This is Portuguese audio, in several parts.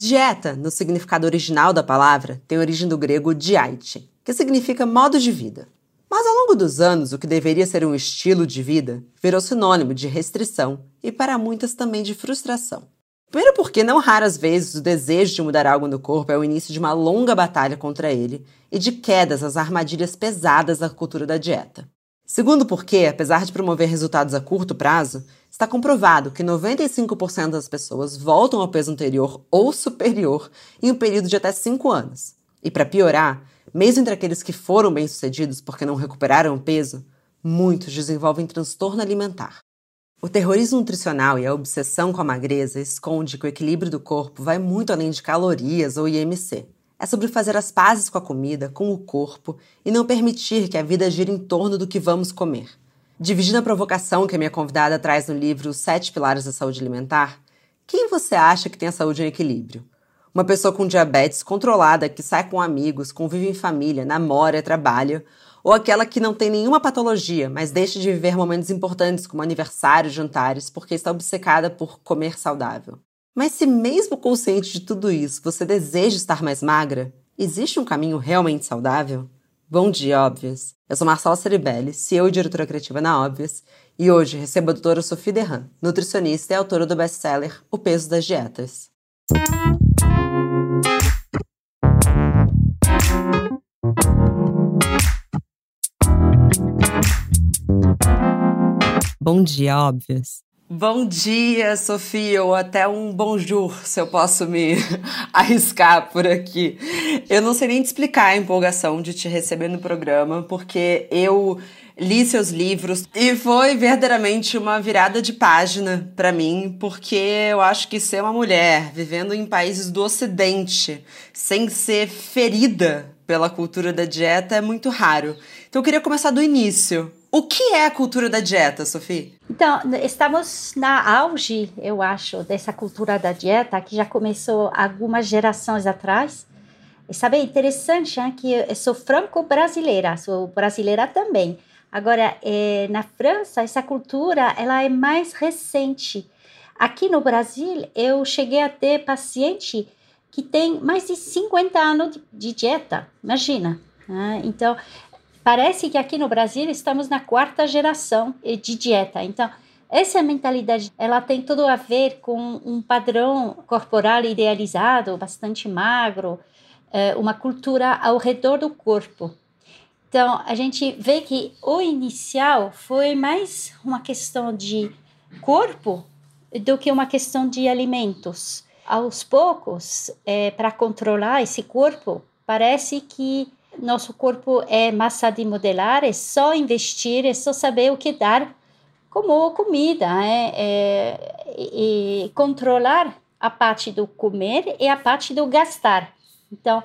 Dieta, no significado original da palavra, tem origem do grego diaite, que significa modo de vida. Mas ao longo dos anos, o que deveria ser um estilo de vida virou sinônimo de restrição e para muitas também de frustração. Primeiro porque não raras vezes o desejo de mudar algo no corpo é o início de uma longa batalha contra ele e de quedas às armadilhas pesadas da cultura da dieta. Segundo porque, apesar de promover resultados a curto prazo, está comprovado que 95% das pessoas voltam ao peso anterior ou superior em um período de até 5 anos. E para piorar, mesmo entre aqueles que foram bem-sucedidos porque não recuperaram o peso, muitos desenvolvem transtorno alimentar. O terrorismo nutricional e a obsessão com a magreza esconde que o equilíbrio do corpo vai muito além de calorias ou IMC. É sobre fazer as pazes com a comida, com o corpo e não permitir que a vida gire em torno do que vamos comer. Dividindo a provocação que a minha convidada traz no livro Sete Pilares da Saúde Alimentar, quem você acha que tem a saúde em equilíbrio? Uma pessoa com diabetes controlada que sai com amigos, convive em família, namora, trabalha, ou aquela que não tem nenhuma patologia, mas deixa de viver momentos importantes como aniversários, jantares, porque está obcecada por comer saudável. Mas se mesmo consciente de tudo isso, você deseja estar mais magra, existe um caminho realmente saudável? Bom dia, Óbvias! Eu sou Marcela Ceribelli, CEO e diretora criativa na Óbvias, e hoje recebo a doutora Sophie Derran, nutricionista e autora do best-seller O Peso das Dietas. Bom dia, óbvias. Bom dia, Sofia, ou até um bonjour, se eu posso me arriscar por aqui. Eu não sei nem te explicar a empolgação de te receber no programa, porque eu li seus livros e foi verdadeiramente uma virada de página para mim, porque eu acho que ser uma mulher vivendo em países do Ocidente sem ser ferida pela cultura da dieta é muito raro. Então eu queria começar do início. O que é a cultura da dieta, Sofia? Então, estamos na auge, eu acho, dessa cultura da dieta, que já começou algumas gerações atrás. E sabe, é interessante hein, que eu sou franco-brasileira, sou brasileira também. Agora, é, na França, essa cultura ela é mais recente. Aqui no Brasil, eu cheguei a ter paciente que tem mais de 50 anos de, de dieta, imagina. Né? Então, Parece que aqui no Brasil estamos na quarta geração de dieta. Então, essa mentalidade, ela tem tudo a ver com um padrão corporal idealizado, bastante magro, é, uma cultura ao redor do corpo. Então, a gente vê que o inicial foi mais uma questão de corpo do que uma questão de alimentos. Aos poucos, é, para controlar esse corpo, parece que nosso corpo é massa de modelar, é só investir, é só saber o que dar como comida, é, é, e controlar a parte do comer e a parte do gastar. Então,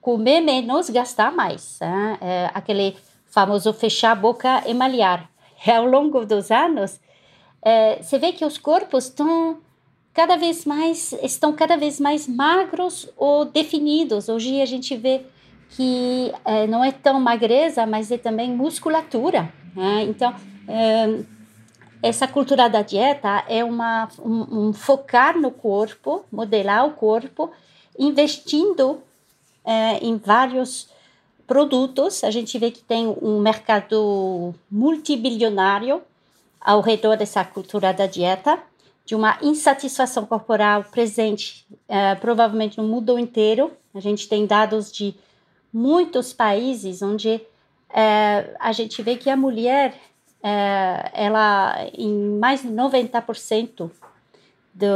comer menos, gastar mais. É, é aquele famoso fechar a boca e malhar. E ao longo dos anos, é, você vê que os corpos estão cada vez mais estão cada vez mais magros ou definidos. Hoje a gente vê que é, não é tão magreza, mas é também musculatura. Né? Então, é, essa cultura da dieta é uma, um, um, focar no corpo, modelar o corpo, investindo é, em vários produtos. A gente vê que tem um mercado multibilionário ao redor dessa cultura da dieta, de uma insatisfação corporal presente, é, provavelmente no mundo inteiro. A gente tem dados de muitos países onde é, a gente vê que a mulher, é, ela, em mais de 90% do,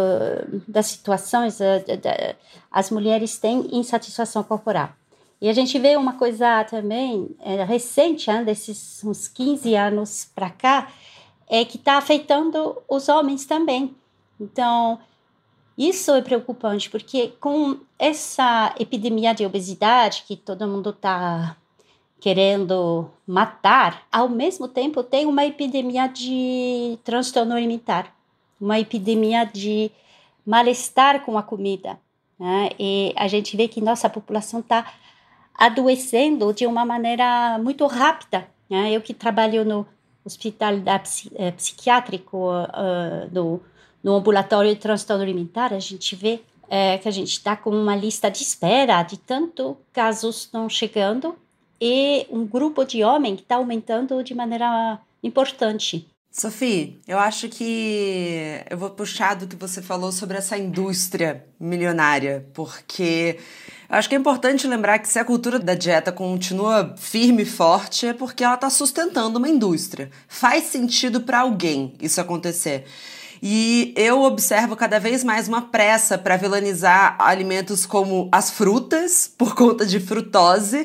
das situações, é, as mulheres têm insatisfação corporal. E a gente vê uma coisa também é, recente, hein, desses uns 15 anos para cá, é que está afetando os homens também. Então, isso é preocupante, porque com essa epidemia de obesidade que todo mundo está querendo matar, ao mesmo tempo tem uma epidemia de transtorno alimentar, uma epidemia de mal-estar com a comida. Né? E a gente vê que nossa população está adoecendo de uma maneira muito rápida. Né? Eu que trabalho no hospital da, psiquiátrico uh, do no ambulatório de transtorno alimentar, a gente vê é, que a gente está com uma lista de espera de tanto casos estão chegando e um grupo de homens que está aumentando de maneira importante. Sophie, eu acho que eu vou puxar do que você falou sobre essa indústria milionária, porque eu acho que é importante lembrar que se a cultura da dieta continua firme e forte, é porque ela está sustentando uma indústria. Faz sentido para alguém isso acontecer. E eu observo cada vez mais uma pressa para vilanizar alimentos como as frutas, por conta de frutose,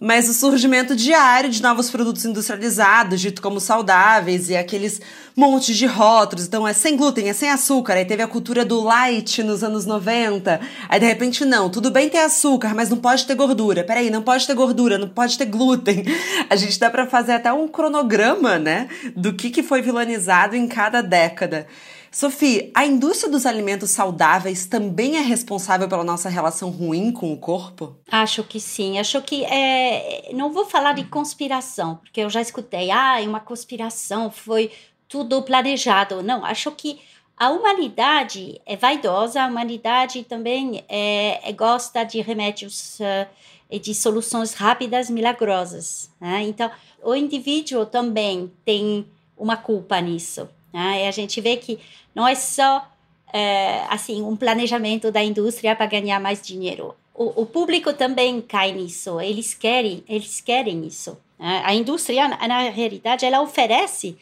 mas o surgimento diário de novos produtos industrializados, dito como saudáveis, e aqueles montes de rótulos. Então é sem glúten, é sem açúcar. Aí teve a cultura do light nos anos 90. Aí de repente, não, tudo bem ter açúcar, mas não pode ter gordura. Peraí, não pode ter gordura, não pode ter glúten. A gente dá para fazer até um cronograma, né, do que, que foi vilanizado em cada década. Sophie, a indústria dos alimentos saudáveis também é responsável pela nossa relação ruim com o corpo? Acho que sim. Acho que é. Não vou falar de conspiração, porque eu já escutei, ah, uma conspiração, foi tudo planejado. Não, acho que a humanidade é vaidosa, a humanidade também é, é gosta de remédios uh, e de soluções rápidas, milagrosas. Né? Então, o indivíduo também tem uma culpa nisso. Né? E a gente vê que não é só é, assim um planejamento da indústria para ganhar mais dinheiro. O, o, público também cai nisso. Eles querem, eles querem isso. Né? A indústria, na realidade, ela oferece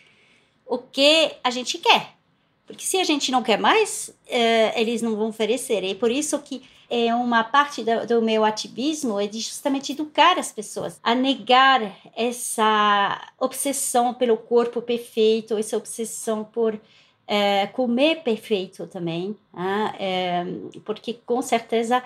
o que a gente quer. Porque se a gente não quer mais, é, eles não vão oferecer. E por isso que é uma parte do, do, meu ativismo é de justamente educar as pessoas a negar essa obsessão pelo corpo perfeito, essa obsessão por é, comer perfeito também, né? é, porque com certeza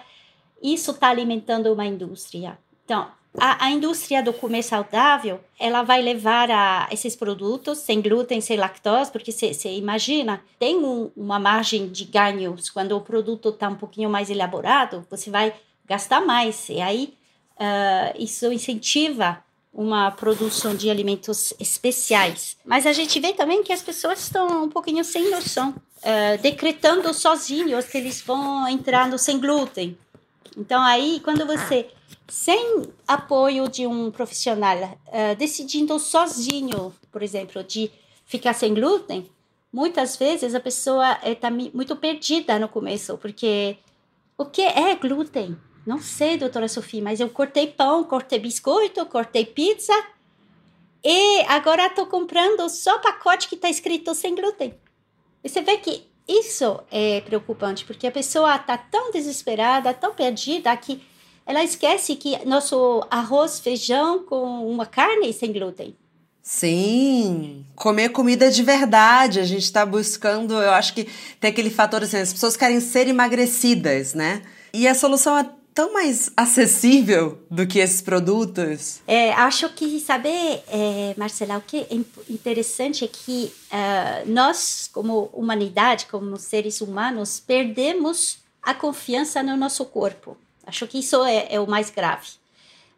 isso está alimentando uma indústria. Então, a, a, indústria do comer saudável, ela vai levar a esses produtos sem glúten, sem lactose, porque você imagina, tem um, uma margem de ganhos quando o produto está um pouquinho mais elaborado, você vai gastar mais, e aí uh, isso incentiva uma produção de alimentos especiais. Mas a gente vê também que as pessoas estão um pouquinho sem noção, uh, decretando sozinhos que eles vão entrar no sem glúten. Então aí, quando você sem apoio de um profissional, uh, decidindo sozinho, por exemplo, de ficar sem glúten, muitas vezes a pessoa está muito perdida no começo, porque o que é glúten? Não sei, doutora Sofia, mas eu cortei pão, cortei biscoito, cortei pizza e agora estou comprando só pacote que está escrito sem glúten. E você vê que isso é preocupante, porque a pessoa está tão desesperada, tão perdida, que ela esquece que nosso arroz, feijão com uma carne sem glúten. Sim, comer comida de verdade. A gente está buscando, eu acho que tem aquele fator assim, as pessoas querem ser emagrecidas, né? E a solução é tão mais acessível do que esses produtos? É, acho que saber, é, Marcela, o que é interessante é que uh, nós, como humanidade, como seres humanos, perdemos a confiança no nosso corpo. Acho que isso é, é o mais grave.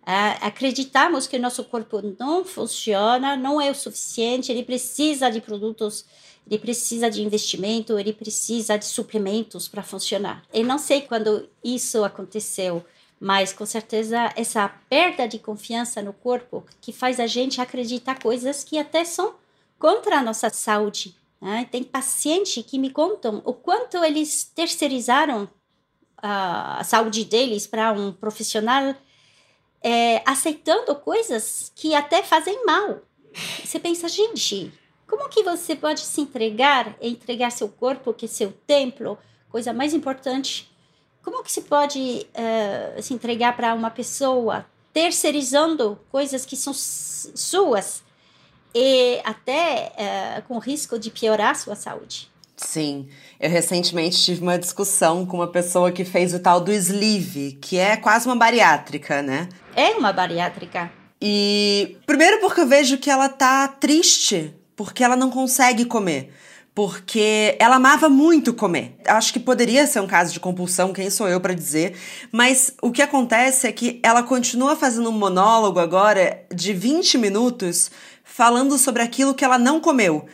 Uh, acreditamos que o nosso corpo não funciona, não é o suficiente, ele precisa de produtos ele precisa de investimento, ele precisa de suplementos para funcionar. Eu não sei quando isso aconteceu, mas com certeza essa perda de confiança no corpo que faz a gente acreditar coisas que até são contra a nossa saúde. Né? Tem paciente que me contam o quanto eles terceirizaram a, saúde deles para um profissional é, aceitando coisas que até fazem mal. Você pensa, gente, como que você pode se entregar, entregar seu corpo, que é seu templo, coisa mais importante? Como que se pode uh, se entregar para uma pessoa terceirizando coisas que são suas e até uh, com risco de piorar sua saúde? Sim, eu recentemente tive uma discussão com uma pessoa que fez o tal do sleeve, que é quase uma bariátrica, né? É uma bariátrica. E primeiro porque eu vejo que ela tá triste porque ela não consegue comer. Porque ela amava muito comer. Acho que poderia ser um caso de compulsão, quem sou eu para dizer. Mas o que acontece é que ela continua fazendo um monólogo agora de 20 minutos falando sobre aquilo que ela não comeu.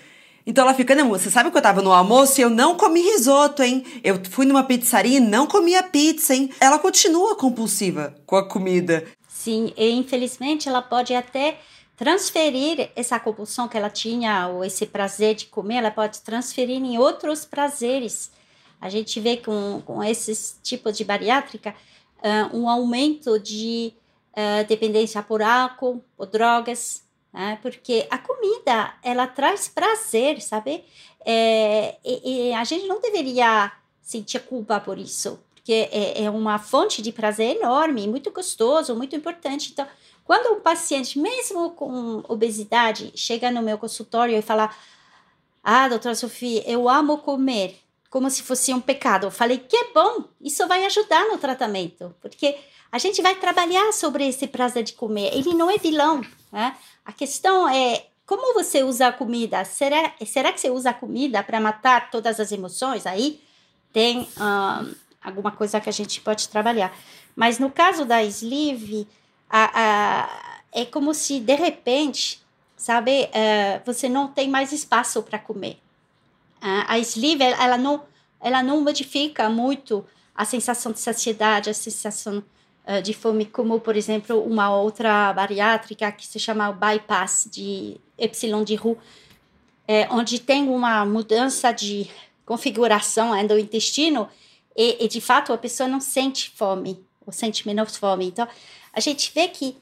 Então ela fica, não, você sabe que eu tava no almoço e eu não comi risoto, hein? Eu fui numa pizzaria e não comi a pizza, hein? Ela continua compulsiva com a comida. Sim, e infelizmente ela pode até transferir essa compulsão que ela tinha, ou esse prazer de comer, ela pode transferir em outros prazeres. A gente vê com, com esses tipos de bariátrica uh, um aumento de uh, dependência por álcool ou drogas, né? porque a comida ela traz prazer, sabe? É, e, e, a gente não deveria sentir culpa por isso, porque é, é uma fonte de prazer enorme, muito gostoso, muito importante. Então, quando um paciente, mesmo com obesidade, chega no meu consultório e fala: Ah, doutora Sofia, eu amo comer, como se fosse um pecado. Eu falei: Que bom, isso vai ajudar no tratamento, porque a gente vai trabalhar sobre esse prazer de comer. Ele não é vilão, né? A questão é como você usa a comida. Será, será que você usa a comida para matar todas as emoções? Aí tem hum, alguma coisa que a gente pode trabalhar. Mas no caso da sleeve, a, a, é como se de repente, sabe, uh, você não tem mais espaço para comer. Uh, a sleeve, ela não, ela não modifica muito a sensação de saciedade, a sensação de fome, como, por exemplo, uma outra bariátrica que se chama bypass de epsilon de Roux, é, onde tem uma mudança de configuração do intestino e, e, de fato, a pessoa não sente fome, ou sente menos fome. Então, a gente vê que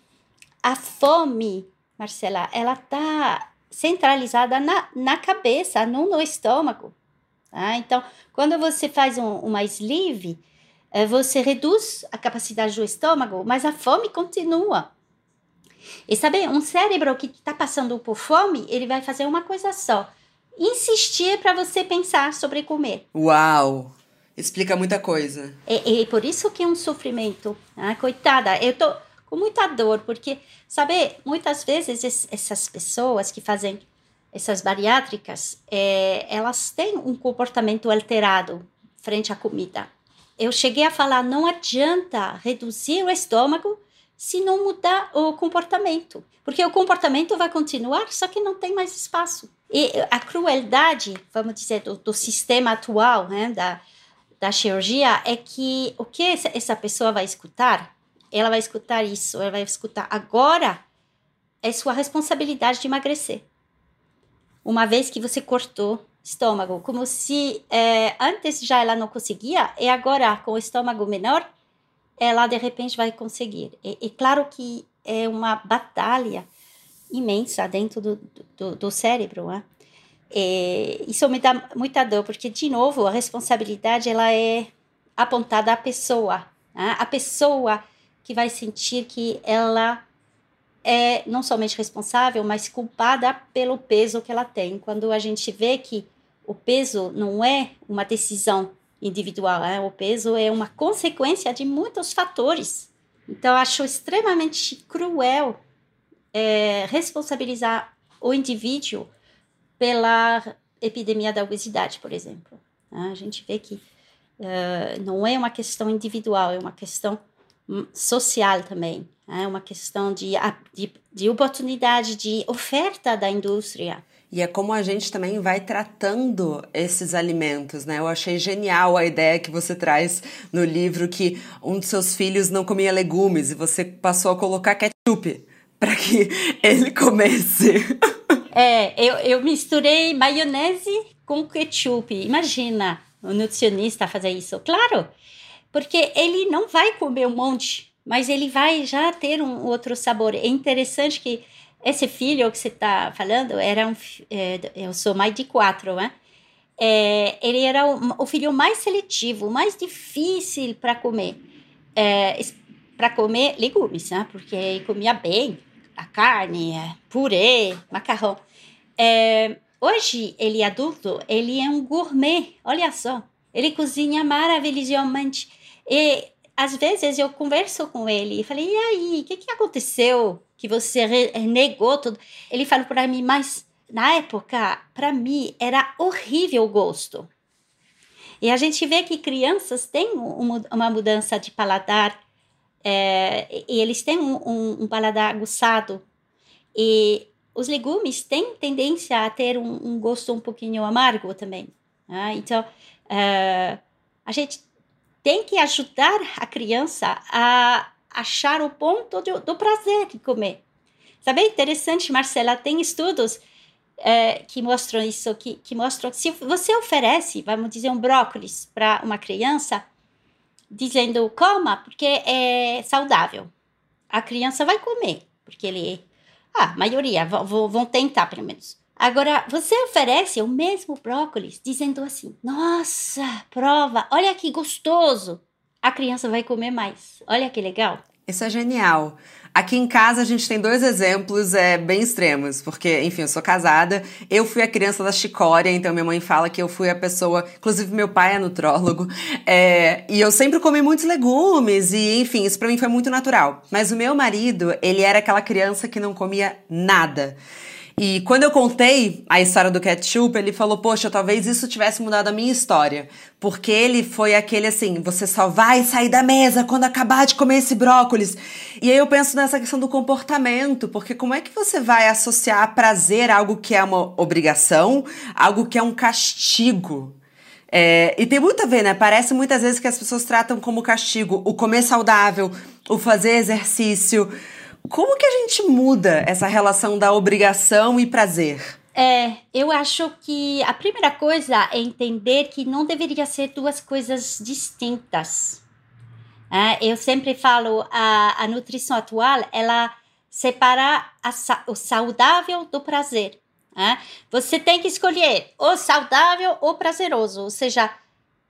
a fome, Marcela, ela está centralizada na, na cabeça, não no estômago. Tá? Então, quando você faz um, uma sleeve, você reduz a capacidade do estômago, mas a fome continua. E sabe, um cérebro que está passando por fome, ele vai fazer uma coisa só: insistir para você pensar sobre comer. Uau! Explica muita coisa. E, e por isso que é um sofrimento. Ah, coitada, eu tô com muita dor, porque, sabe, muitas vezes essas pessoas que fazem essas bariátricas, é, elas têm um comportamento alterado frente à comida eu cheguei a falar: não adianta reduzir o estômago se não mudar o comportamento, porque o comportamento vai continuar, só que não tem mais espaço. E a crueldade, vamos dizer, do, do sistema atual, né, da, da cirurgia, é que o que essa, pessoa vai escutar? Ela vai escutar isso, ela vai escutar agora é sua responsabilidade de emagrecer. Uma vez que você cortou estômago, como se é, antes já ela não conseguia e agora com o estômago menor ela de repente vai conseguir. E, e claro que é uma batalha imensa dentro do, do, do cérebro, né? E isso me dá muita dor porque de novo a responsabilidade ela é apontada à pessoa, né? a pessoa que vai sentir que ela é não somente responsável, mas culpada pelo peso que ela tem. Quando a gente vê que o peso não é uma decisão individual, né? o peso é uma consequência de muitos fatores. Então, acho extremamente cruel é, responsabilizar o indivíduo pela epidemia da obesidade, por exemplo. A gente vê que uh, não é uma questão individual, é uma questão social também. É uma questão de, de, de oportunidade, de oferta da indústria. E é como a gente também vai tratando esses alimentos, né? Eu achei genial a ideia que você traz no livro que um dos seus filhos não comia legumes e você passou a colocar ketchup para que ele comesse. É, eu, eu misturei maionese com ketchup. Imagina o nutricionista fazer isso. Claro, porque ele não vai comer um monte, mas ele vai já ter um outro sabor. É interessante que esse filho que você está falando era um. É, eu sou mãe de quatro, né? É, ele era o, o, filho mais seletivo, mais difícil para comer. É, para comer legumes, né? Porque ele comia bem a carne, é, purê, macarrão. É, hoje, ele adulto, ele é um gourmet, olha só. Ele cozinha maravilhosamente. E às vezes eu converso com ele e falei: e aí, o que, que aconteceu? que você negou tudo. Ele falou para mim, mas na época, para mim, era horrível o gosto. E a gente vê que crianças têm uma mudança de paladar, é, e eles têm um, um, um paladar aguçado. E os legumes têm tendência a ter um, um gosto um pouquinho amargo também. Né? Então, uh, a gente tem que ajudar a criança a achar o ponto do, do prazer de comer. Sabe, interessante, Marcela, tem estudos é, que mostram isso, que, que mostram que se você oferece, vamos dizer, um brócolis para uma criança, dizendo coma porque é saudável, a criança vai comer, porque ele, ah, a maioria vão, vão tentar pelo menos. Agora, você oferece o mesmo brócolis, dizendo assim: Nossa, prova, olha que gostoso. A criança vai comer mais. Olha que legal. Isso é genial. Aqui em casa a gente tem dois exemplos é, bem extremos, porque, enfim, eu sou casada, eu fui a criança da chicória, então minha mãe fala que eu fui a pessoa, inclusive meu pai é nutrólogo, é, e eu sempre comi muitos legumes, e enfim, isso para mim foi muito natural. Mas o meu marido, ele era aquela criança que não comia nada. E quando eu contei a história do ketchup, ele falou: Poxa, talvez isso tivesse mudado a minha história. Porque ele foi aquele assim: você só vai sair da mesa quando acabar de comer esse brócolis. E aí eu penso nessa questão do comportamento, porque como é que você vai associar prazer a algo que é uma obrigação, algo que é um castigo? É, e tem muito a ver, né? Parece muitas vezes que as pessoas tratam como castigo o comer saudável, o fazer exercício. Como que a gente muda essa relação da obrigação e prazer? É, eu acho que a primeira coisa é entender que não deveria ser duas coisas distintas. É, eu sempre falo, a, a nutrição atual, ela separa a, o saudável do prazer. É? Você tem que escolher o saudável ou prazeroso, ou seja,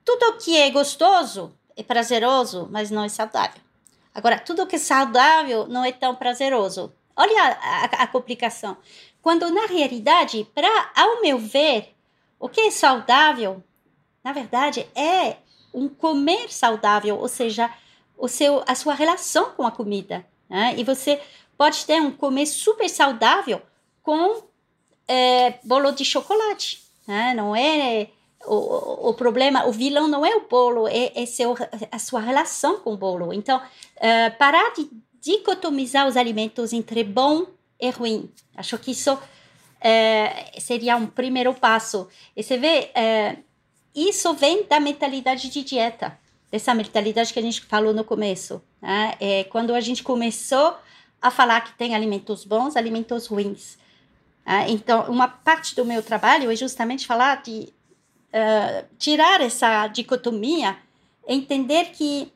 tudo que é gostoso é prazeroso, mas não é saudável. Agora, tudo que é saudável não é tão prazeroso. Olha a, a, a complicação. Quando, na realidade, para, ao meu ver, o que é saudável, na verdade, é um comer saudável, ou seja, o seu, a sua relação com a comida. Né? E você pode ter um comer super saudável com é, bolo de chocolate. Né? Não é o, o problema, o vilão não é o bolo, é, é seu, a sua relação com o bolo. Então, uh, parar de dicotomizar os alimentos entre bom e ruim. Acho que isso uh, seria um primeiro passo. E você vê, uh, isso vem da mentalidade de dieta, dessa mentalidade que a gente falou no começo. Né? É quando a gente começou a falar que tem alimentos bons, alimentos ruins. Né? Então, uma parte do meu trabalho é justamente falar de tirar essa dicotomia, entender que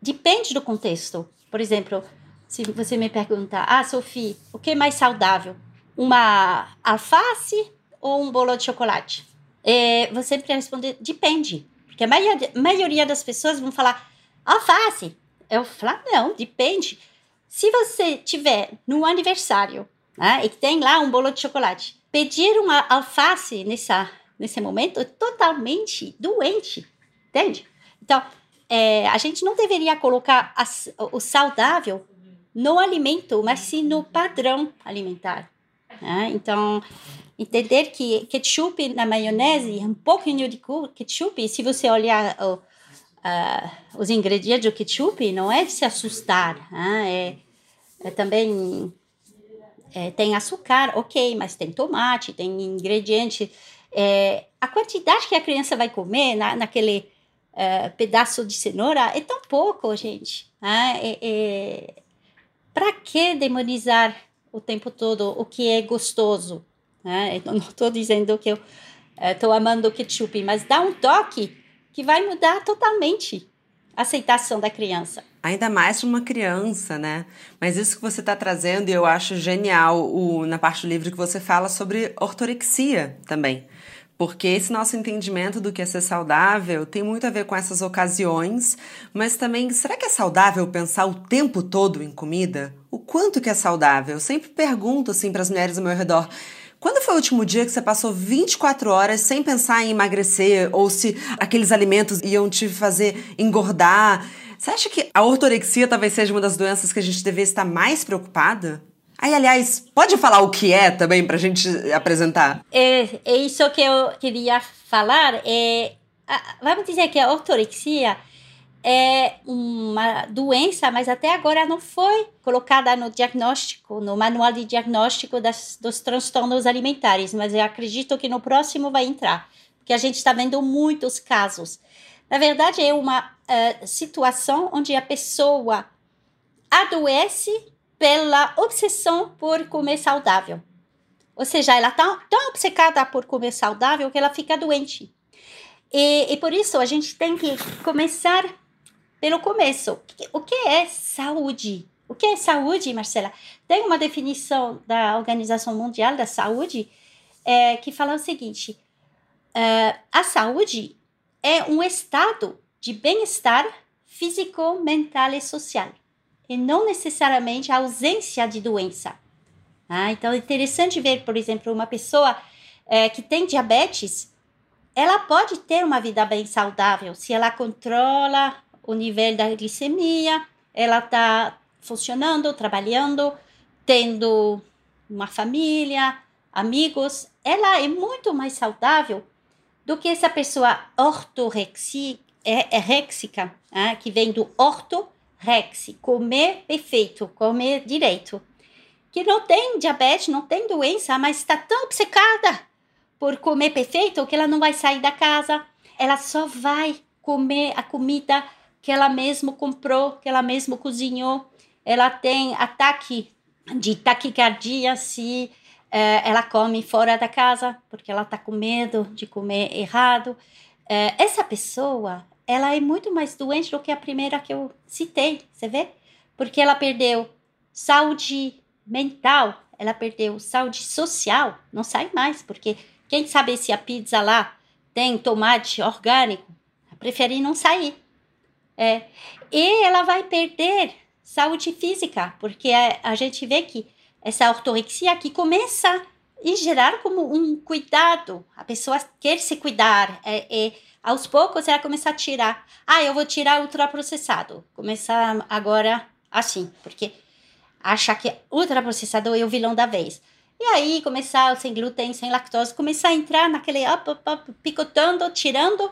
depende do contexto. Por exemplo, se você me perguntar, ah, Sophie, o que é mais saudável? Uma alface ou um bolo de chocolate? É, você responder, depende. Porque a maioria, maioria das pessoas vão falar, alface. Eu falo, não, depende. Se você tiver no aniversário né, e tem lá um bolo de chocolate, pedir uma alface nessa nesse momento é totalmente doente, entende? Então, é, a gente não deveria colocar as, o saudável no alimento, mas sim no padrão alimentar. Né? Então, entender que ketchup na maionese, um pouquinho de ketchup, se você olhar os ingredientes do ketchup, não é de se assustar. Né? É, é também é, tem açúcar, ok, mas tem tomate, tem ingrediente é, a quantidade que a criança vai comer na, naquele é, pedaço de cenoura é tão pouco, gente. Né? É, é, Para que demonizar o tempo todo o que é gostoso? Né? Não estou dizendo que eu estou é, amando o ketchup, mas dá um toque que vai mudar totalmente a aceitação da criança. Ainda mais para uma criança, né? Mas isso que você está trazendo, eu acho genial o, na parte do livro que você fala sobre ortorexia também. Porque esse nosso entendimento do que é ser saudável tem muito a ver com essas ocasiões, mas também, será que é saudável pensar o tempo todo em comida? O quanto que é saudável? Eu sempre pergunto assim para as mulheres ao meu redor. Quando foi o último dia que você passou 24 horas sem pensar em emagrecer ou se aqueles alimentos iam te fazer engordar? Você acha que a ortorexia talvez seja uma das doenças que a gente deveria estar mais preocupada? Aí, aliás, pode falar o que é também para a gente apresentar? É, é isso que eu queria falar. É, vamos dizer que a ortorexia é uma doença, mas até agora não foi colocada no diagnóstico, no manual de diagnóstico das, dos transtornos alimentares, mas eu acredito que no próximo vai entrar, porque a gente está vendo muitos casos. Na verdade, é uma uh, situação onde a pessoa adoece pela obsessão por comer saudável. Ou seja, ela está tão obcecada por comer saudável que ela fica doente. E, e por isso a gente tem que começar pelo começo. O que é saúde? O que é saúde, Marcela? Tem uma definição da Organização Mundial da Saúde é, que fala o seguinte: uh, a saúde é um estado de bem-estar físico, mental e social, e não necessariamente a ausência de doença. Ah, então é interessante ver, por exemplo, uma pessoa é, que tem diabetes, ela pode ter uma vida bem saudável se ela controla o nível da glicemia, ela está funcionando, trabalhando, tendo uma família, amigos, ela é muito mais saudável do que essa pessoa ortorexica, é, é, que vem do ortorexi, comer perfeito, comer direito que não tem diabetes, não tem doença, mas está tão obcecada por comer perfeito que ela não vai sair da casa, ela só vai comer a comida que ela mesmo comprou, que ela mesmo cozinhou. Ela tem ataque de taquicardia se eh, ela come fora da casa, porque ela está com medo de comer errado. Eh, essa pessoa, ela é muito mais doente do que a primeira que eu citei, você vê? Porque ela perdeu saúde mental, ela perdeu saúde social, não sai mais, porque quem sabe se a pizza lá tem tomate orgânico, prefere não sair. É. E ela vai perder saúde física, porque a, a gente vê que essa ortorexia aqui começa em gerar como um cuidado. A pessoa quer se cuidar. É, é, aos poucos ela começa a tirar. Ah, eu vou tirar ultraprocessado. Começar agora assim, porque achar que ultraprocessador é o vilão da vez. E aí começar sem glúten, sem lactose, começar a entrar naquele up, picotando, tirando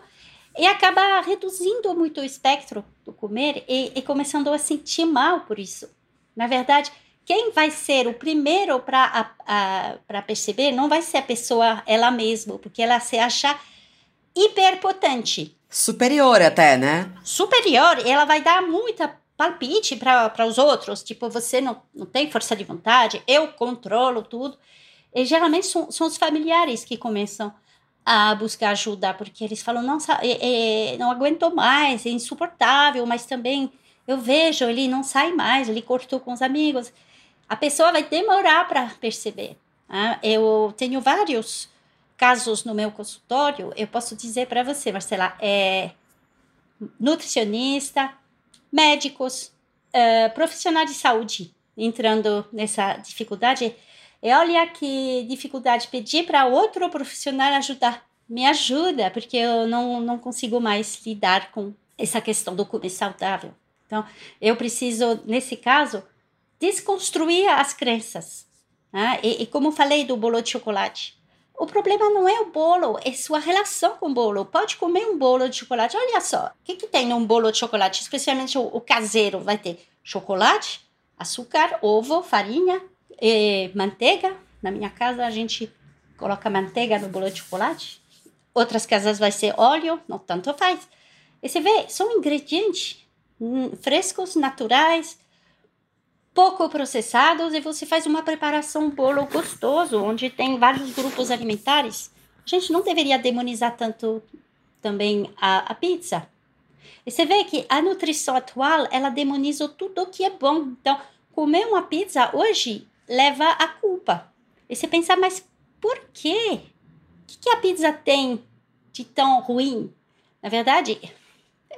e acaba reduzindo muito o espectro do comer e, e começando a sentir mal por isso. Na verdade, quem vai ser o primeiro para perceber não vai ser a pessoa ela mesma, porque ela se acha hiperpotente. Superior até, né? Superior, ela vai dar muita palpite para os outros, tipo, você não, não tem força de vontade, eu controlo tudo. E geralmente são, são os familiares que começam a buscar ajuda, porque eles falam, não, é, é, não aguento mais, é insuportável, mas também eu vejo, ele não sai mais, ele cortou com os amigos. A pessoa vai demorar para perceber. Né? Eu tenho vários casos no meu consultório, eu posso dizer para você, Marcela, é nutricionista, médicos, uh, profissionais de saúde entrando nessa dificuldade. E olha que dificuldade pedir para outro profissional ajudar. Me ajuda, porque eu não, não consigo mais lidar com essa questão do comer saudável. Então, eu preciso, nesse caso, desconstruir as crenças. Né? E, e como falei do bolo de chocolate, o problema não é o bolo, é sua relação com o bolo. Pode comer um bolo de chocolate. Olha só, o que, que tem num bolo de chocolate? Especialmente o, o caseiro. Vai ter chocolate, açúcar, ovo, farinha, manteiga. Na minha casa a gente coloca manteiga no bolo de chocolate. Outras casas vai ser óleo, não tanto faz. E você vê, são ingredientes hum, frescos, naturais, pouco processados e você faz uma preparação um bolo gostoso, onde tem vários grupos alimentares. A gente não deveria demonizar tanto também a, a pizza. E você vê que a nutrição atual, ela demoniza tudo o que é bom. Então, comer uma pizza hoje leva a culpa. E você pensa, mas por quê? O que, que a pizza tem de tão ruim? Na verdade,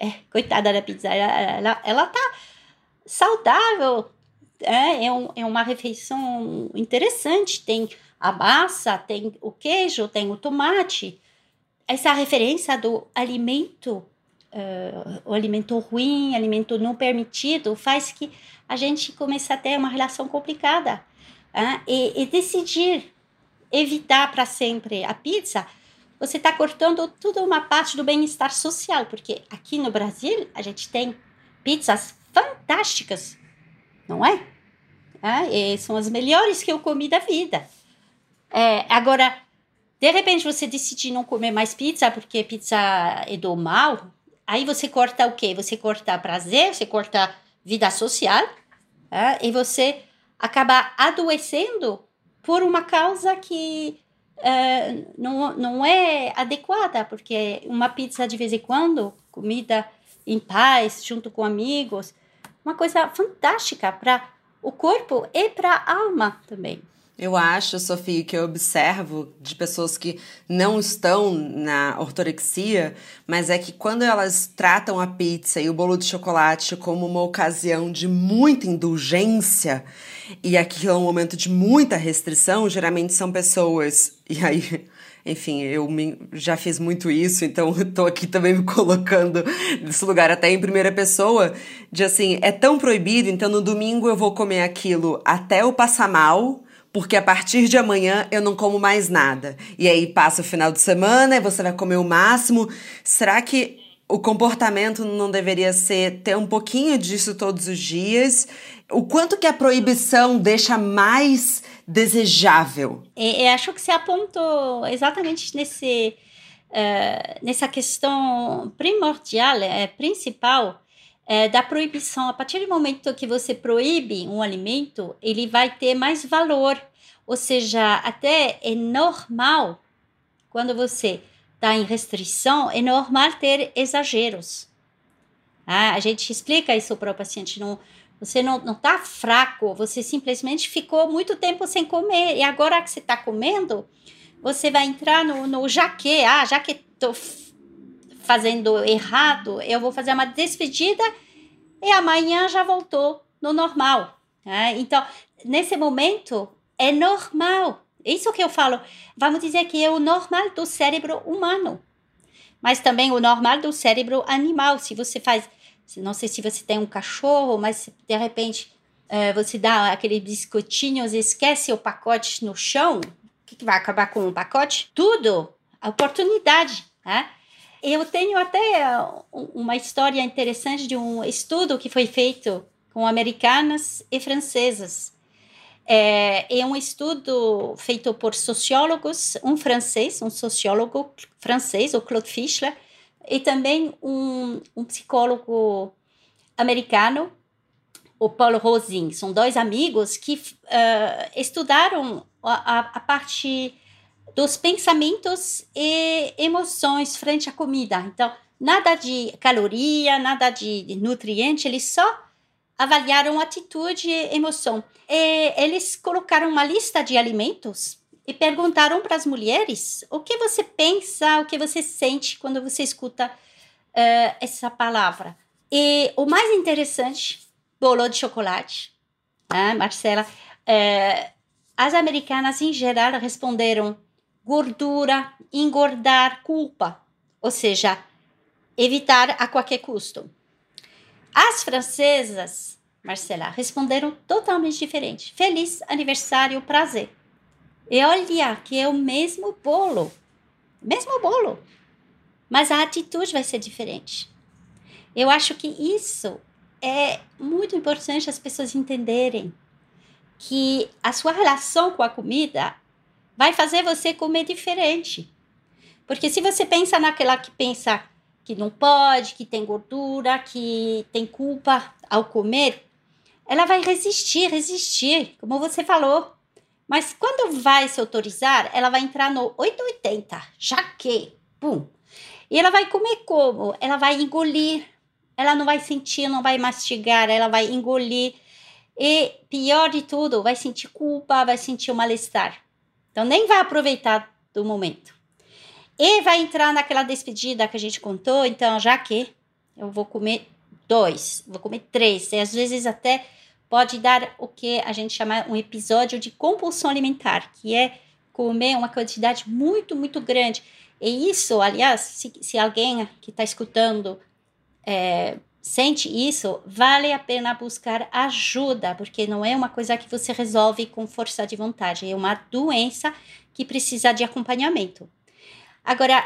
é, coitada da pizza, ela, ela, ela tá saudável, é, é, um, é uma refeição interessante. Tem a massa, tem o queijo, tem o tomate. Essa referência do alimento, uh, o alimento ruim, alimento não permitido, faz que a gente comece a ter uma relação complicada. Uh, e, e decidir evitar para sempre a pizza você está cortando toda uma parte do bem-estar social, porque aqui no Brasil a gente tem pizzas fantásticas, não é? é são as melhores que eu comi da vida. É, agora, de repente você decide não comer mais pizza porque pizza é do mal, aí você corta o quê? Você corta prazer, você corta vida social, é, e você acaba adoecendo por uma causa que é, não, não é adequada, porque uma pizza de vez em quando, comida em paz, junto com amigos, uma coisa fantástica para o corpo e para a alma também. Eu acho, Sofia, que eu observo de pessoas que não estão na ortorexia, mas é que quando elas tratam a pizza e o bolo de chocolate como uma ocasião de muita indulgência, e aquilo é um momento de muita restrição, geralmente são pessoas. E aí enfim, eu me, já fiz muito isso, então tô aqui também me colocando nesse lugar até em primeira pessoa, de assim, é tão proibido, então no domingo eu vou comer aquilo até eu passar mal, porque a partir de amanhã eu não como mais nada. E aí passa o final de semana e você vai comer o máximo. Será que o comportamento não deveria ser ter um pouquinho disso todos os dias? O quanto que a proibição deixa mais desejável? Eu acho que você apontou exatamente nesse, uh, nessa questão primordial, é, principal, é, da proibição. A partir do momento que você proíbe um alimento, ele vai ter mais valor. Ou seja, até é normal, quando você está em restrição, é normal ter exageros. Ah, a gente explica isso para o paciente. Não, você não está fraco, você simplesmente ficou muito tempo sem comer. E agora que você está comendo, você vai entrar no, no já que, ah, já que estou fazendo errado, eu vou fazer uma despedida e amanhã já voltou no normal. Né? Então, nesse momento, é normal. Isso que eu falo, vamos dizer que é o normal do cérebro humano, mas também o normal do cérebro animal. Se você faz, não sei se você tem um cachorro, mas de repente uh, você dá aqueles biscoitinhos e esquece o pacote no chão, o que, que vai acabar com o pacote? Tudo, a oportunidade. Né? Eu tenho até uma história interessante de um estudo que foi feito com americanas e francesas. É, é um estudo feito por sociólogos, um francês, um sociólogo francês, o Claude Fischler, e também um, um psicólogo americano, o Paul Rosin. São dois amigos que uh, estudaram a, a parte dos pensamentos e emoções frente à comida. Então, nada de caloria, nada de nutriente, eles só avaliaram atitude e emoção. E eles colocaram uma lista de alimentos e perguntaram para as mulheres o que você pensa, o que você sente quando você escuta uh, essa palavra. E o mais interessante, bolo de chocolate. Ah, Marcela, uh, as americanas em geral responderam gordura, engordar, culpa, ou seja, evitar a qualquer custo. As francesas, Marcela, responderam totalmente diferente. Feliz aniversário, prazer. E olha que é o mesmo bolo, mesmo bolo, mas a atitude vai ser diferente. Eu acho que isso é muito importante as pessoas entenderem que a sua relação com a comida vai fazer você comer diferente. Porque se você pensa naquela que pensa que não pode, que tem gordura, que tem culpa ao comer, ela vai resistir, resistir, como você falou. Mas quando vai se autorizar, ela vai entrar no 880, já que, pum. E ela vai comer como? Ela vai engolir. Ela não vai sentir, não vai mastigar, ela vai engolir. E pior de tudo, vai sentir culpa, vai sentir o mal-estar. Então, nem vai aproveitar do momento. E vai entrar naquela despedida que a gente contou, então, já que eu vou comer dois, vou comer três, e às vezes até pode dar o que a gente chama um episódio de compulsão alimentar, que é comer uma quantidade muito, muito grande. E isso, aliás, se, se alguém que está escutando é, sente isso, vale a pena buscar ajuda, porque não é uma coisa que você resolve com força de vontade, é uma doença que precisa de acompanhamento. Agora,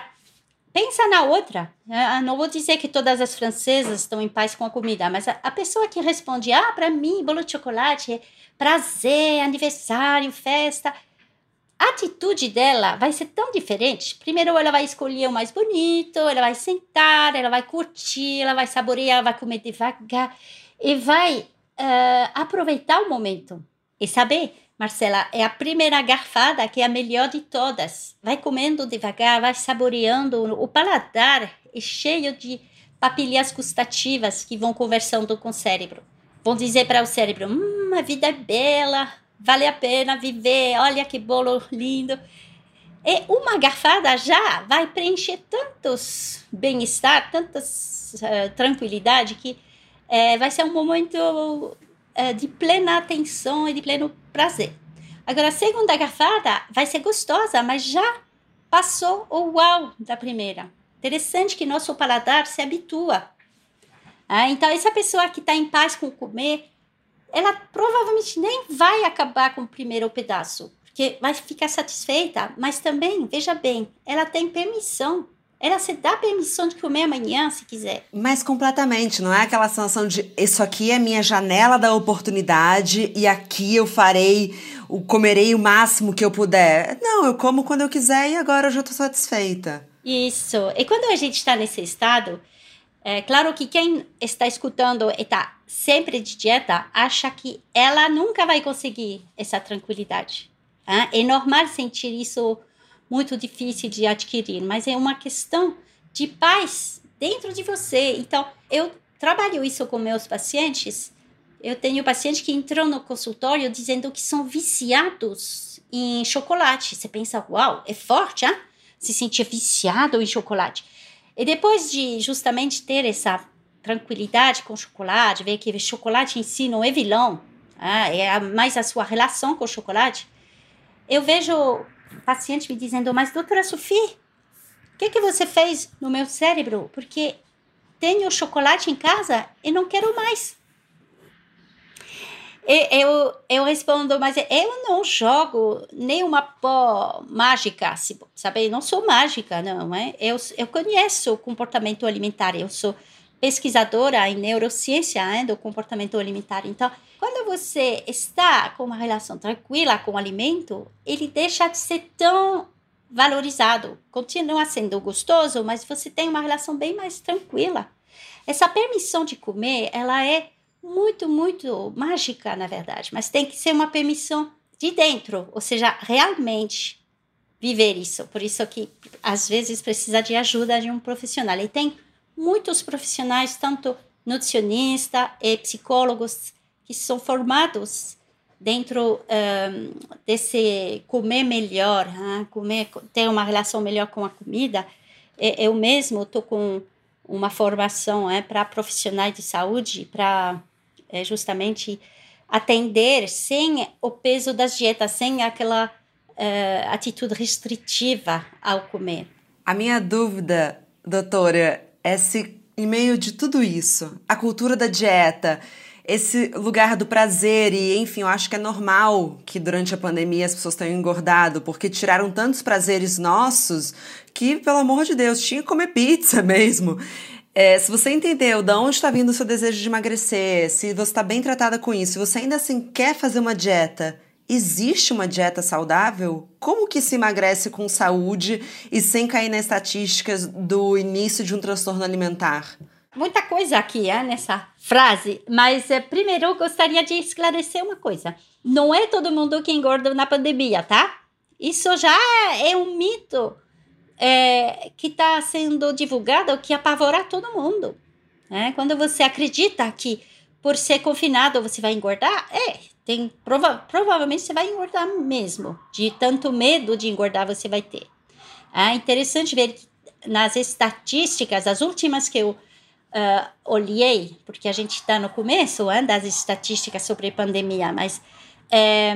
pensa na outra. Né? Não vou dizer que todas as francesas estão em paz com a comida, mas a, pessoa que responde, ah, para mim, bolo de chocolate é prazer, aniversário, festa. A atitude dela vai ser tão diferente. Primeiro, ela vai escolher o mais bonito, ela vai sentar, ela vai curtir, ela vai saborear, vai comer devagar e vai uh, aproveitar o momento e saber Marcela, é a primeira garfada que é a melhor de todas. Vai comendo devagar, vai saboreando. O paladar é cheio de papilhas gustativas que vão conversando com o cérebro. Vão dizer para o cérebro: hum, a vida é bela, vale a pena viver, olha que bolo lindo. E uma garfada já vai preencher tantos bem-estar, tantas uh, tranquilidade que uh, vai ser um momento uh, de plena atenção e de pleno prazer. Agora, a segunda garfada vai ser gostosa, mas já passou o uau da primeira. Interessante que nosso paladar se habitua. Ah, então, essa pessoa que está em paz com comer, ela provavelmente nem vai acabar com o primeiro pedaço, porque vai ficar satisfeita, mas também, veja bem, ela tem permissão ela se dá permissão de comer amanhã, se quiser. Mas completamente, não é aquela sensação de isso aqui é minha janela da oportunidade e aqui eu farei, o comerei o máximo que eu puder. Não, eu como quando eu quiser e agora eu já estou satisfeita. Isso. E quando a gente está nesse estado, é claro que quem está escutando e está sempre de dieta acha que ela nunca vai conseguir essa tranquilidade. É normal sentir isso muito difícil de adquirir, mas é uma questão de paz dentro de você. Então, eu trabalho isso com meus pacientes. Eu tenho pacientes que entram no consultório dizendo que são viciados em chocolate. Você pensa, uau, é forte, hein? Se sentir viciado em chocolate. E depois de justamente ter essa tranquilidade com chocolate, ver que chocolate em si não é vilão, ah, é mais a sua relação com o chocolate, eu vejo paciente me dizendo, mas doutora Sofia, o que, que você fez no meu cérebro? Porque tenho chocolate em casa e não quero mais. Eu, eu respondo, mas eu não jogo nenhuma pó mágica, sabe? Eu não sou mágica, não é? Eu, eu conheço o comportamento alimentar, eu sou pesquisadora em neurociência né, do comportamento alimentar. Então, quando você está com uma relação tranquila com o alimento, ele deixa de ser tão valorizado. Continua sendo gostoso, mas você tem uma relação bem mais tranquila. Essa permissão de comer, ela é muito, muito mágica, na verdade, mas tem que ser uma permissão de dentro, ou seja, realmente viver isso. Por isso que às vezes precisa de ajuda de um profissional. E tem muitos profissionais, tanto nutricionistas e psicólogos, que são formados dentro um, desse comer melhor, hein? comer, ter uma relação melhor com a comida. Eu mesmo estou com uma formação é, para profissionais de saúde, para é, justamente atender sem o peso das dietas, sem aquela uh, atitude restritiva ao comer. A minha dúvida, doutora, é se, em meio de tudo isso, a cultura da dieta, esse lugar do prazer e, enfim, eu acho que é normal que durante a pandemia as pessoas tenham engordado, porque tiraram tantos prazeres nossos que, pelo amor de Deus, tinha que comer pizza mesmo. É, se você entendeu de onde está vindo o seu desejo de emagrecer, se você está bem tratada com isso, se você ainda assim quer fazer uma dieta Existe uma dieta saudável? Como que se emagrece com saúde e sem cair nas estatísticas do início de um transtorno alimentar? Muita coisa aqui é, nessa frase, mas é, primeiro eu gostaria de esclarecer uma coisa. Não é todo mundo que engorda na pandemia, tá? Isso já é um mito é, que está sendo divulgado que apavora todo mundo. Né? Quando você acredita que por ser confinado você vai engordar, é, tem prova provavelmente você vai engordar mesmo, de tanto medo de engordar você vai ter. É interessante ver que nas estatísticas, as últimas que eu uh, olhei, porque a gente está no começo hein, das estatísticas sobre pandemia, mas é,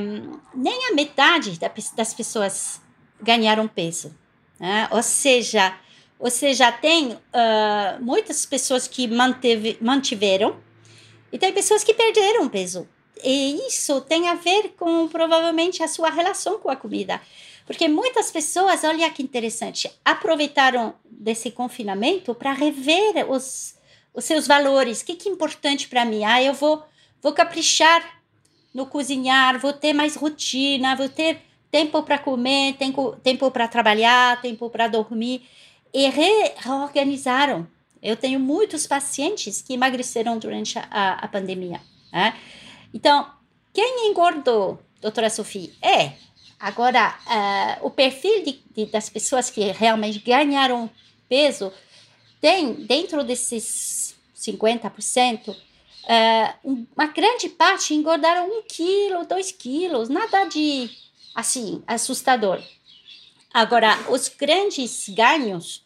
nem a metade das pessoas ganharam peso. Né? Ou seja, você já tem uh, muitas pessoas que manteve, mantiveram e tem pessoas que perderam peso e isso tem a ver com provavelmente a sua relação com a comida. Porque muitas pessoas, olha que interessante, aproveitaram desse confinamento para rever os, os seus valores. O que, que é importante para mim? Ah, eu vou, vou caprichar no cozinhar, vou ter mais rotina, vou ter tempo para comer, tempo, tempo para trabalhar, tempo para dormir. E re reorganizaram. Eu tenho muitos pacientes que emagreceram durante a, a pandemia. Né? Então, quem engordou, doutora Sofia? É. Agora, uh, o perfil de, de, das pessoas que realmente ganharam peso tem, dentro desses 50%, uh, uma grande parte engordaram um quilo, dois quilos, nada de, assim, assustador. Agora, os grandes ganhos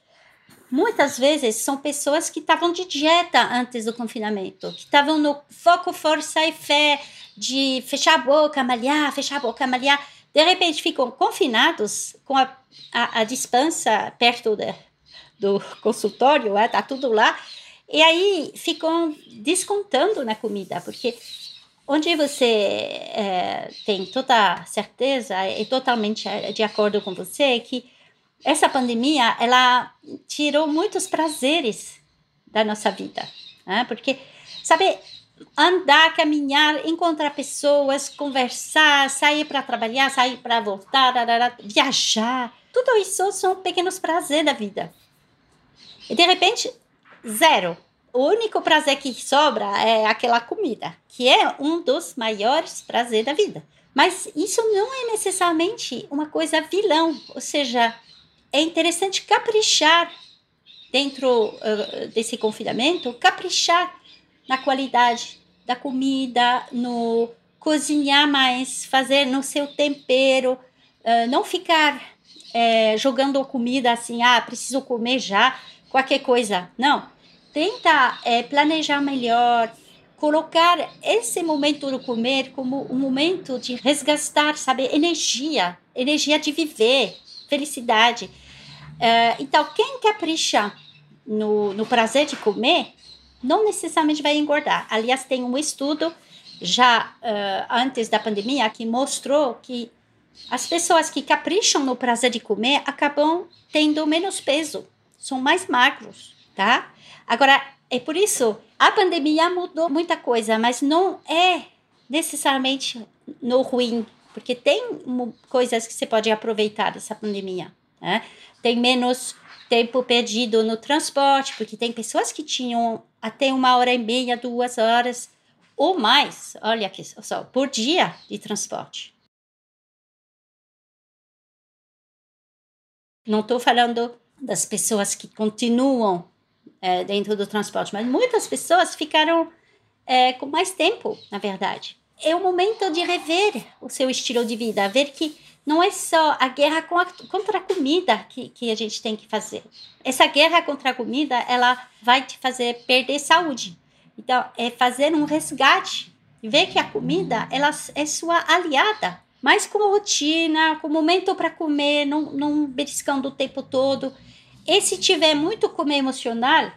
muitas vezes são pessoas que estavam de dieta antes do confinamento, que estavam no foco, força e fé de fechar a boca, malhar, fechar a boca, malhar. De repente ficam confinados com a, a, a dispensa perto de, do consultório, é, tá tudo lá, e aí ficam descontando na comida, porque onde você é, tem toda certeza e totalmente de acordo com você que essa pandemia ela tirou muitos prazeres da nossa vida, né? porque sabe andar, caminhar, encontrar pessoas, conversar, sair para trabalhar, sair para voltar, viajar, tudo isso são pequenos prazeres da vida. E de repente, zero. O único prazer que sobra é aquela comida, que é um dos maiores prazeres da vida. Mas isso não é necessariamente uma coisa vilão, ou seja, é interessante caprichar dentro uh, desse confinamento, caprichar na qualidade da comida, no cozinhar mais, fazer no seu tempero, uh, não ficar uh, jogando comida assim, ah, preciso comer já, qualquer coisa. Não. Tenta planejar melhor, colocar esse momento do comer como um momento de resgatar, sabe, energia, energia de viver, felicidade. Uh, então, quem capricha no, no prazer de comer, não necessariamente vai engordar. Aliás, tem um estudo já uh, antes da pandemia que mostrou que as pessoas que capricham no prazer de comer acabam tendo menos peso, são mais magros, tá? Agora, é por isso, a pandemia mudou muita coisa, mas não é necessariamente no ruim, porque tem coisas que você pode aproveitar dessa pandemia, né? Tem menos tempo perdido no transporte, porque tem pessoas que tinham até uma hora e meia, duas horas ou mais, olha aqui só, por dia de transporte. Não estou falando das pessoas que continuam é, dentro do transporte, mas muitas pessoas ficaram é, com mais tempo, na verdade. É o momento de rever o seu estilo de vida, ver que não é só a guerra contra a comida que, que a gente tem que fazer. Essa guerra contra a comida, ela vai te fazer perder saúde. Então, é fazer um resgate. Ver que a comida, ela é sua aliada. Mas com rotina, com momento para comer, não, não beliscando o tempo todo. E se tiver muito comer emocional,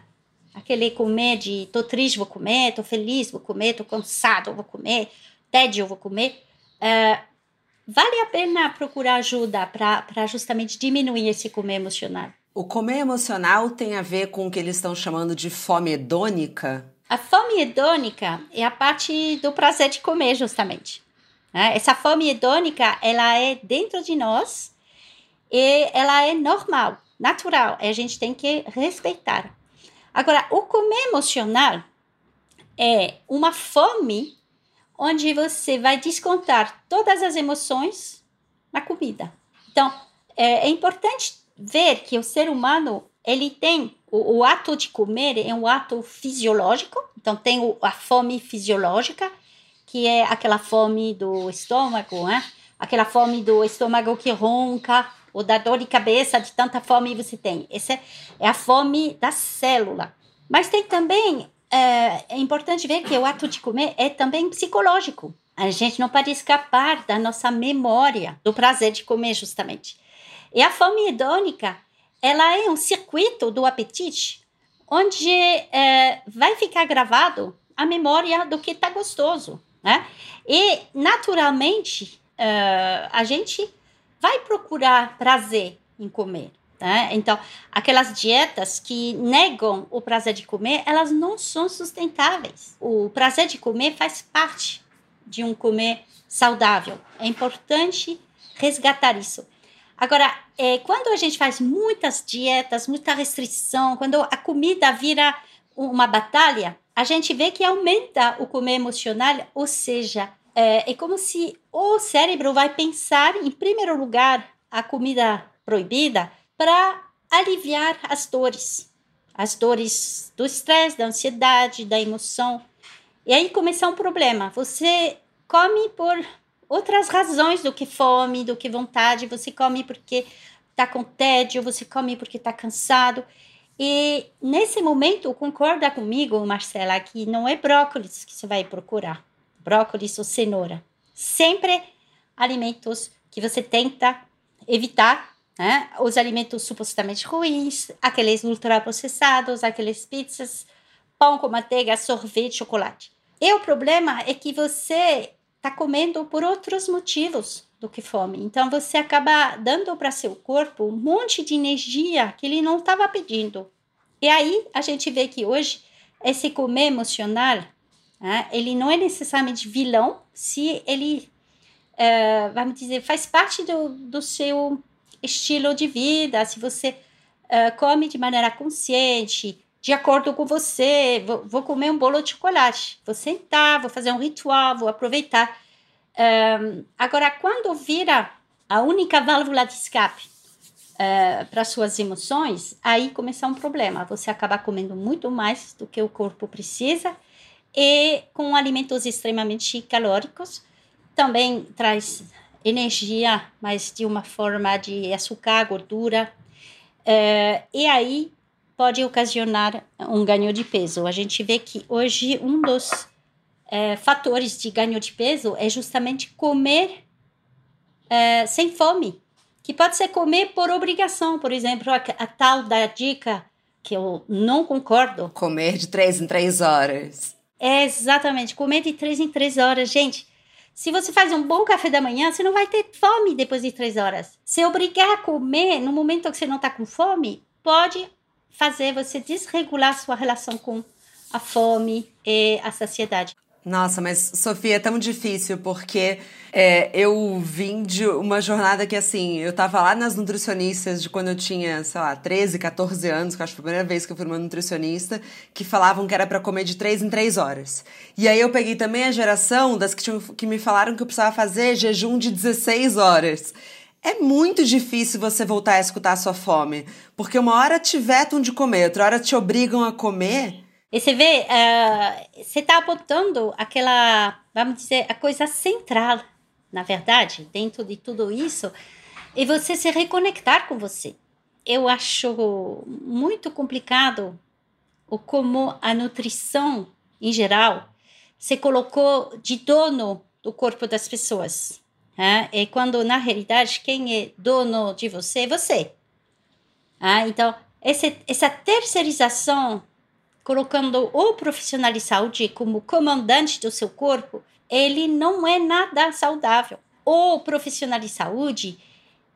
aquele comer de tô triste, vou comer, tô feliz, vou comer, tô cansado, vou comer, tédio, vou comer. Uh, vale a pena procurar ajuda para justamente diminuir esse comer emocional. O comer emocional tem a ver com o que eles estão chamando de fome hedônica? A fome hedônica é a parte do prazer de comer, justamente. Né? Essa fome hedônica, ela é dentro de nós e ela é normal, natural. A gente tem que respeitar. Agora, o comer emocional é uma fome onde você vai descontar todas as emoções na comida. Então, é, é importante ver que o ser humano ele tem o, o, ato de comer é um ato fisiológico. Então, tem o, a fome fisiológica, que é aquela fome do estômago, né? aquela fome do estômago que ronca, ou da dor de cabeça de tanta fome você tem. Essa é a fome da célula. Mas tem também é, é importante ver que o ato de comer é também psicológico. A gente não pode escapar da nossa memória do prazer de comer, justamente. E a fome hedônica, ela é um circuito do apetite, onde é, vai ficar gravado a memória do que está gostoso. Né? E, naturalmente, uh, a gente vai procurar prazer em comer. Né? Então, aquelas dietas que negam o prazer de comer, elas não são sustentáveis. O prazer de comer faz parte de um comer saudável. É importante resgatar isso. Agora, é, quando a gente faz muitas dietas, muita restrição, quando a comida vira uma batalha, a gente vê que aumenta o comer emocional, ou seja, é, é como se o cérebro vai pensar, em primeiro lugar, a comida proibida para aliviar as dores, as dores do estresse, da ansiedade, da emoção. E aí começa um problema. Você come por outras razões do que fome, do que vontade. Você come porque está com tédio, você come porque está cansado. E nesse momento, concorda comigo, Marcela, que não é brócolis que você vai procurar. Brócolis ou cenoura. Sempre alimentos que você tenta evitar né? Os alimentos supostamente ruins, aqueles ultraprocessados, aqueles pizzas, pão com manteiga, sorvete, chocolate. E o problema é que você está comendo por outros motivos do que fome. Então você acaba dando para seu corpo um monte de energia que ele não estava pedindo. E aí a gente vê que hoje esse comer emocional, né, ele não é necessariamente vilão se ele, uh, vamos dizer, faz parte do, do seu estilo de vida, se você uh, come de maneira consciente, de acordo com você, vou, vou, comer um bolo de chocolate, vou sentar, vou fazer um ritual, vou aproveitar. Um, agora, quando vira a única válvula de escape uh, para suas emoções, aí começa um problema. Você acaba comendo muito mais do que o corpo precisa e com alimentos extremamente calóricos. Também traz energia, mas de uma forma de açúcar, gordura. É, e aí pode ocasionar um ganho de peso. A gente vê que hoje um dos é, fatores de ganho de peso é justamente comer é, sem fome, que pode ser comer por obrigação, por exemplo, a, a, tal da dica que eu não concordo. Comer de três em três horas. É, exatamente, comer de três em três horas. Gente, se você faz um bom café da manhã, você não vai ter fome depois de três horas. Se obrigar a comer no momento que você não está com fome, pode fazer você desregular sua relação com a fome e a saciedade. Nossa, mas Sofia, é tão difícil porque é, eu vim de uma jornada que, assim, eu tava lá nas nutricionistas de quando eu tinha, sei lá, 13, 14 anos, que acho que foi a primeira vez que eu fui numa nutricionista, que falavam que era para comer de 3 em 3 horas. E aí eu peguei também a geração das que, tinham, que me falaram que eu precisava fazer jejum de 16 horas. É muito difícil você voltar a escutar a sua fome, porque uma hora te vetam de comer, outra hora te obrigam a comer. E você vê, uh, você está apontando aquela, vamos dizer, a coisa central, na verdade, dentro de tudo isso, e você se reconectar com você. Eu acho muito complicado o como a nutrição, em geral, se colocou de dono do corpo das pessoas. Né? E quando, na realidade, quem é dono de você é você. Ah, então, esse, essa terceirização colocando o profissional de saúde como comandante do seu corpo, ele não é nada saudável. O profissional de saúde,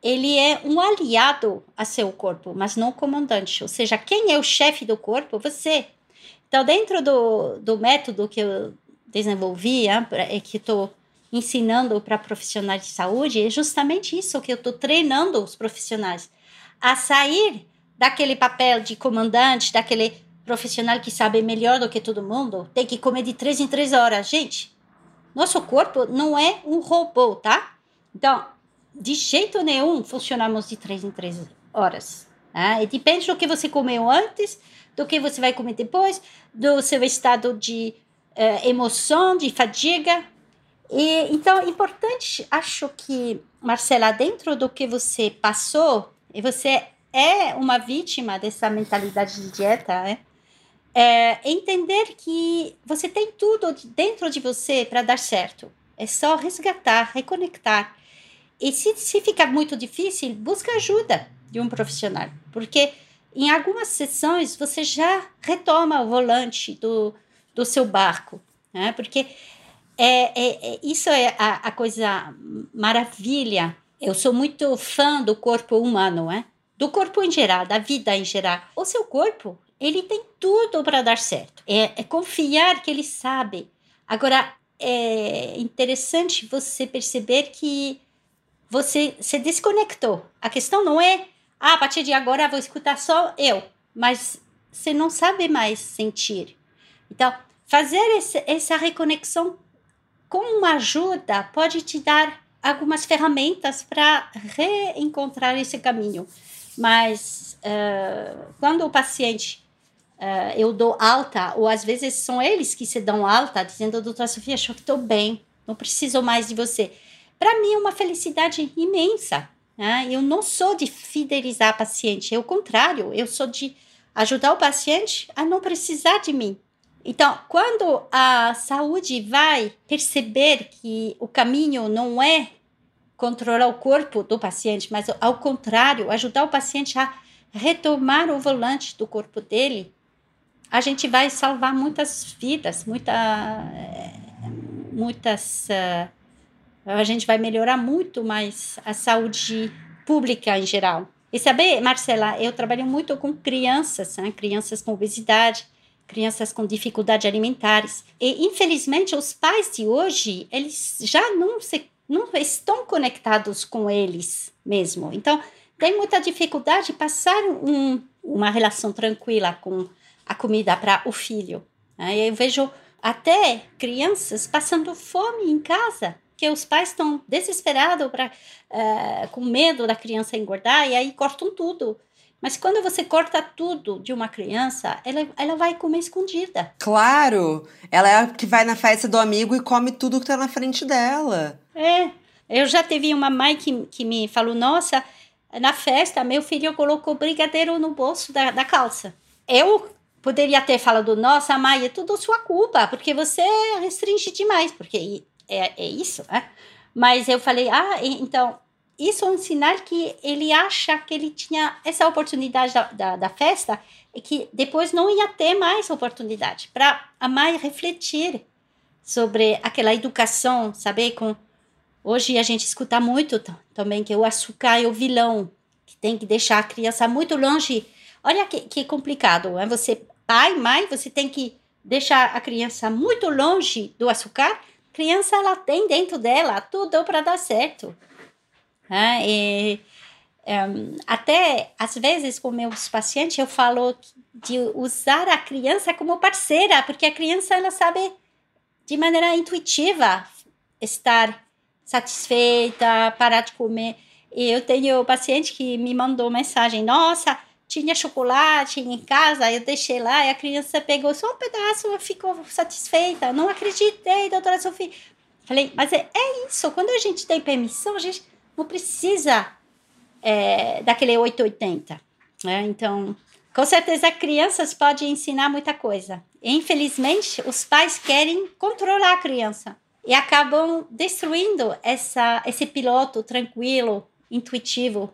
ele é um aliado a seu corpo, mas não comandante. Ou seja, quem é o chefe do corpo? Você. Então, dentro do, do método que eu desenvolvi, é que estou ensinando para profissionais de saúde, é justamente isso que eu estou treinando os profissionais a sair daquele papel de comandante, daquele profissional que sabe melhor do que todo mundo tem que comer de três em três horas. Gente, nosso corpo não é um robô, tá? Então, de jeito nenhum funcionamos de três em três horas. Tá? E depende do que você comeu antes, do que você vai comer depois, do seu estado de uh, emoção, de fadiga. E, então, é importante, acho que, Marcela, dentro do que você passou, e você é uma vítima dessa mentalidade de dieta, né? É entender que você tem tudo dentro de você para dar certo. É só resgatar, reconectar. E se, se ficar muito difícil, busca ajuda de um profissional, porque em algumas sessões você já retoma o volante do, do seu barco, né? porque é, é, é isso é a, a, coisa maravilha. Eu sou muito fã do corpo humano, é? do corpo em geral, da vida em geral. O seu corpo, ele tem tudo para dar certo. É, é confiar que ele sabe. Agora, é interessante você perceber que você se desconectou. A questão não é, ah, a partir de agora vou escutar só eu, mas você não sabe mais sentir. Então, fazer esse, essa reconexão com uma ajuda pode te dar algumas ferramentas para reencontrar esse caminho. Mas uh, quando o paciente uh, eu dou alta, ou às vezes são eles que se dão alta, dizendo, doutora Sofia, acho que estou bem, não preciso mais de você. Para mim é uma felicidade imensa. Né? Eu não sou de fidelizar paciente, é o contrário, eu sou de ajudar o paciente a não precisar de mim. Então, quando a saúde vai perceber que o caminho não é controlar o corpo do paciente, mas ao contrário, ajudar o paciente a retomar o volante do corpo dele, a gente vai salvar muitas vidas, muita, muitas. Uh, a gente vai melhorar muito mais a saúde pública em geral. E saber, Marcela, eu trabalho muito com crianças, né? crianças com obesidade, crianças com dificuldades alimentares. E, infelizmente, os pais de hoje, eles já não, se, não estão conectados com eles mesmo. Então, tem muita dificuldade de passar um, uma relação tranquila com a comida para o filho. Né? Eu vejo até crianças passando fome em casa, que os pais estão desesperados pra, uh, com medo da criança engordar e aí cortam tudo. Mas quando você corta tudo de uma criança, ela, ela vai comer escondida. Claro! Ela é a que vai na festa do amigo e come tudo que está na frente dela. É. Eu já teve uma mãe que, que me falou: Nossa, na festa, meu filho colocou brigadeiro no bolso da, da calça. Eu poderia ter falado: Nossa, mãe, é tudo sua culpa, porque você restringe demais, porque é, é isso, né? Mas eu falei: Ah, então isso é um sinal que ele acha que ele tinha essa oportunidade da, da, da festa e que depois não ia ter mais oportunidade para a mãe refletir sobre aquela educação, saber com hoje a gente escuta muito também que o açúcar é o vilão, que tem que deixar a criança muito longe. Olha que, que complicado, é você pai, mãe, você tem que deixar a criança muito longe do açúcar. A criança ela tem dentro dela tudo para dar certo. Né? E, um, até às vezes com meus pacientes eu falo de usar a criança como parceira, porque a criança ela sabe de maneira intuitiva estar satisfeita, parar de comer. E eu tenho paciente que me mandou mensagem: Nossa, tinha chocolate em casa, eu deixei lá e a criança pegou só um pedaço e ficou satisfeita. Não acreditei, doutora Sofia. Falei, mas é, é isso, quando a gente tem permissão, a gente não precisa é, daquele 880. Né? Então, com certeza, crianças podem ensinar muita coisa. Infelizmente, os pais querem controlar a criança e acabam destruindo essa, esse piloto tranquilo, intuitivo,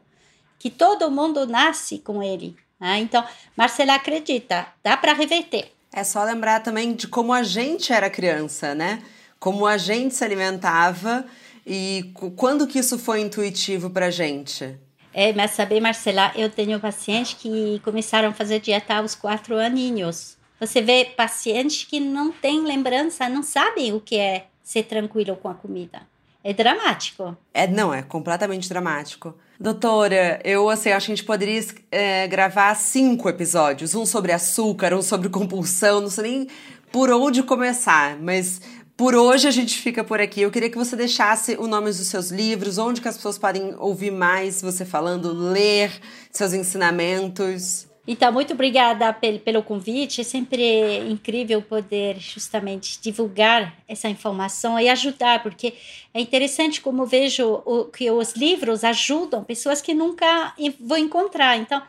que todo mundo nasce com ele. Né? Então, Marcela acredita, dá para reverter. É só lembrar também de como a gente era criança, né? Como a gente se alimentava e quando que isso foi intuitivo para gente? É, mas saber, Marcela, eu tenho pacientes que começaram a fazer dieta aos quatro aninhos. Você vê pacientes que não têm lembrança, não sabem o que é ser tranquilo com a comida. É dramático. É, não, é completamente dramático. Doutora, eu assim, acho que a gente poderia é, gravar cinco episódios. Um sobre açúcar, um sobre compulsão, não sei nem por onde começar, mas por hoje a gente fica por aqui. Eu queria que você deixasse o nome dos seus livros, onde que as pessoas podem ouvir mais você falando, ler seus ensinamentos. Então, muito obrigada pelo convite. É sempre incrível poder justamente divulgar essa informação e ajudar, porque é interessante como vejo que os livros ajudam pessoas que nunca vão encontrar. Então,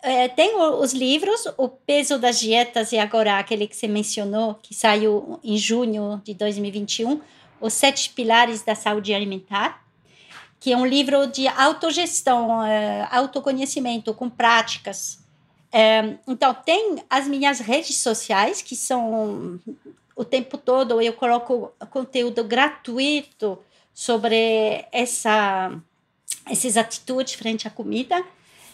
é, tem os livros, O Peso das Dietas, e agora aquele que você mencionou, que saiu em junho de 2021, Os Sete Pilares da Saúde Alimentar, que é um livro de autogestão, é, autoconhecimento, com práticas. É, então, tem as minhas redes sociais, que são o tempo todo eu coloco conteúdo gratuito sobre essa, essas atitudes frente à comida.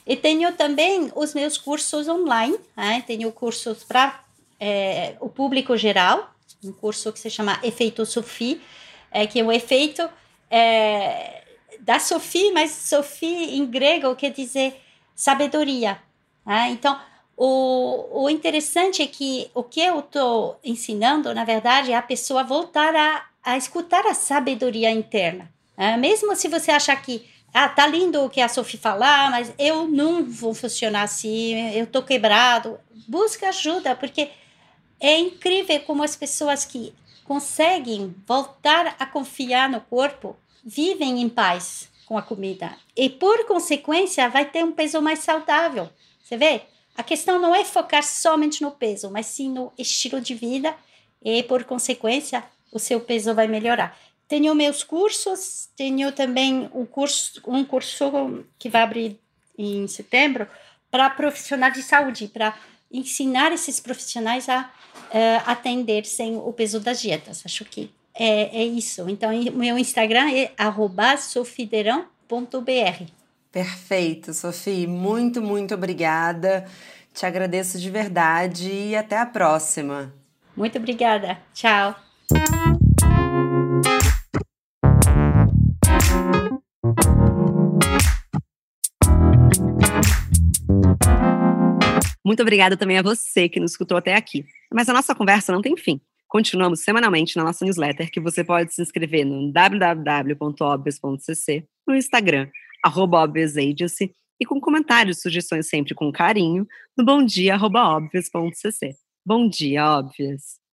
E tenho também os meus cursos online, né? tenho cursos para é, o público geral, um curso que se chama Efeito Sophie, é, que é o efeito é, da Sophie, mas Sophie em grego quer dizer sabedoria. Né? Então, o, o interessante é que o que eu estou ensinando, na verdade, é a pessoa voltar a, a escutar a sabedoria interna. Né? Mesmo se você achar que ah, tá lindo o que a Sophie falar, mas eu não vou funcionar assim, eu tô quebrado. Busca ajuda, porque é incrível como as pessoas que conseguem voltar a confiar no corpo vivem em paz com a comida. E por consequência, vai ter um peso mais saudável. Você vê? A questão não é focar somente no peso, mas sim no estilo de vida e por consequência, o seu peso vai melhorar. Tenho meus cursos, tenho também um curso, um curso que vai abrir em setembro para profissionais de saúde, para ensinar esses profissionais a uh, atender sem o peso das dietas. Acho que é, é isso. Então, meu Instagram é sofiderão.br. Perfeito, Sofia. Muito, muito obrigada. Te agradeço de verdade e até a próxima. Muito obrigada. Tchau. Muito obrigada também a você que nos escutou até aqui. Mas a nossa conversa não tem fim. Continuamos semanalmente na nossa newsletter, que você pode se inscrever no www.obvious.cc, no Instagram, arroba e com comentários e sugestões sempre com carinho, no bomdia.obvious.cc. Bom dia, Óbvias!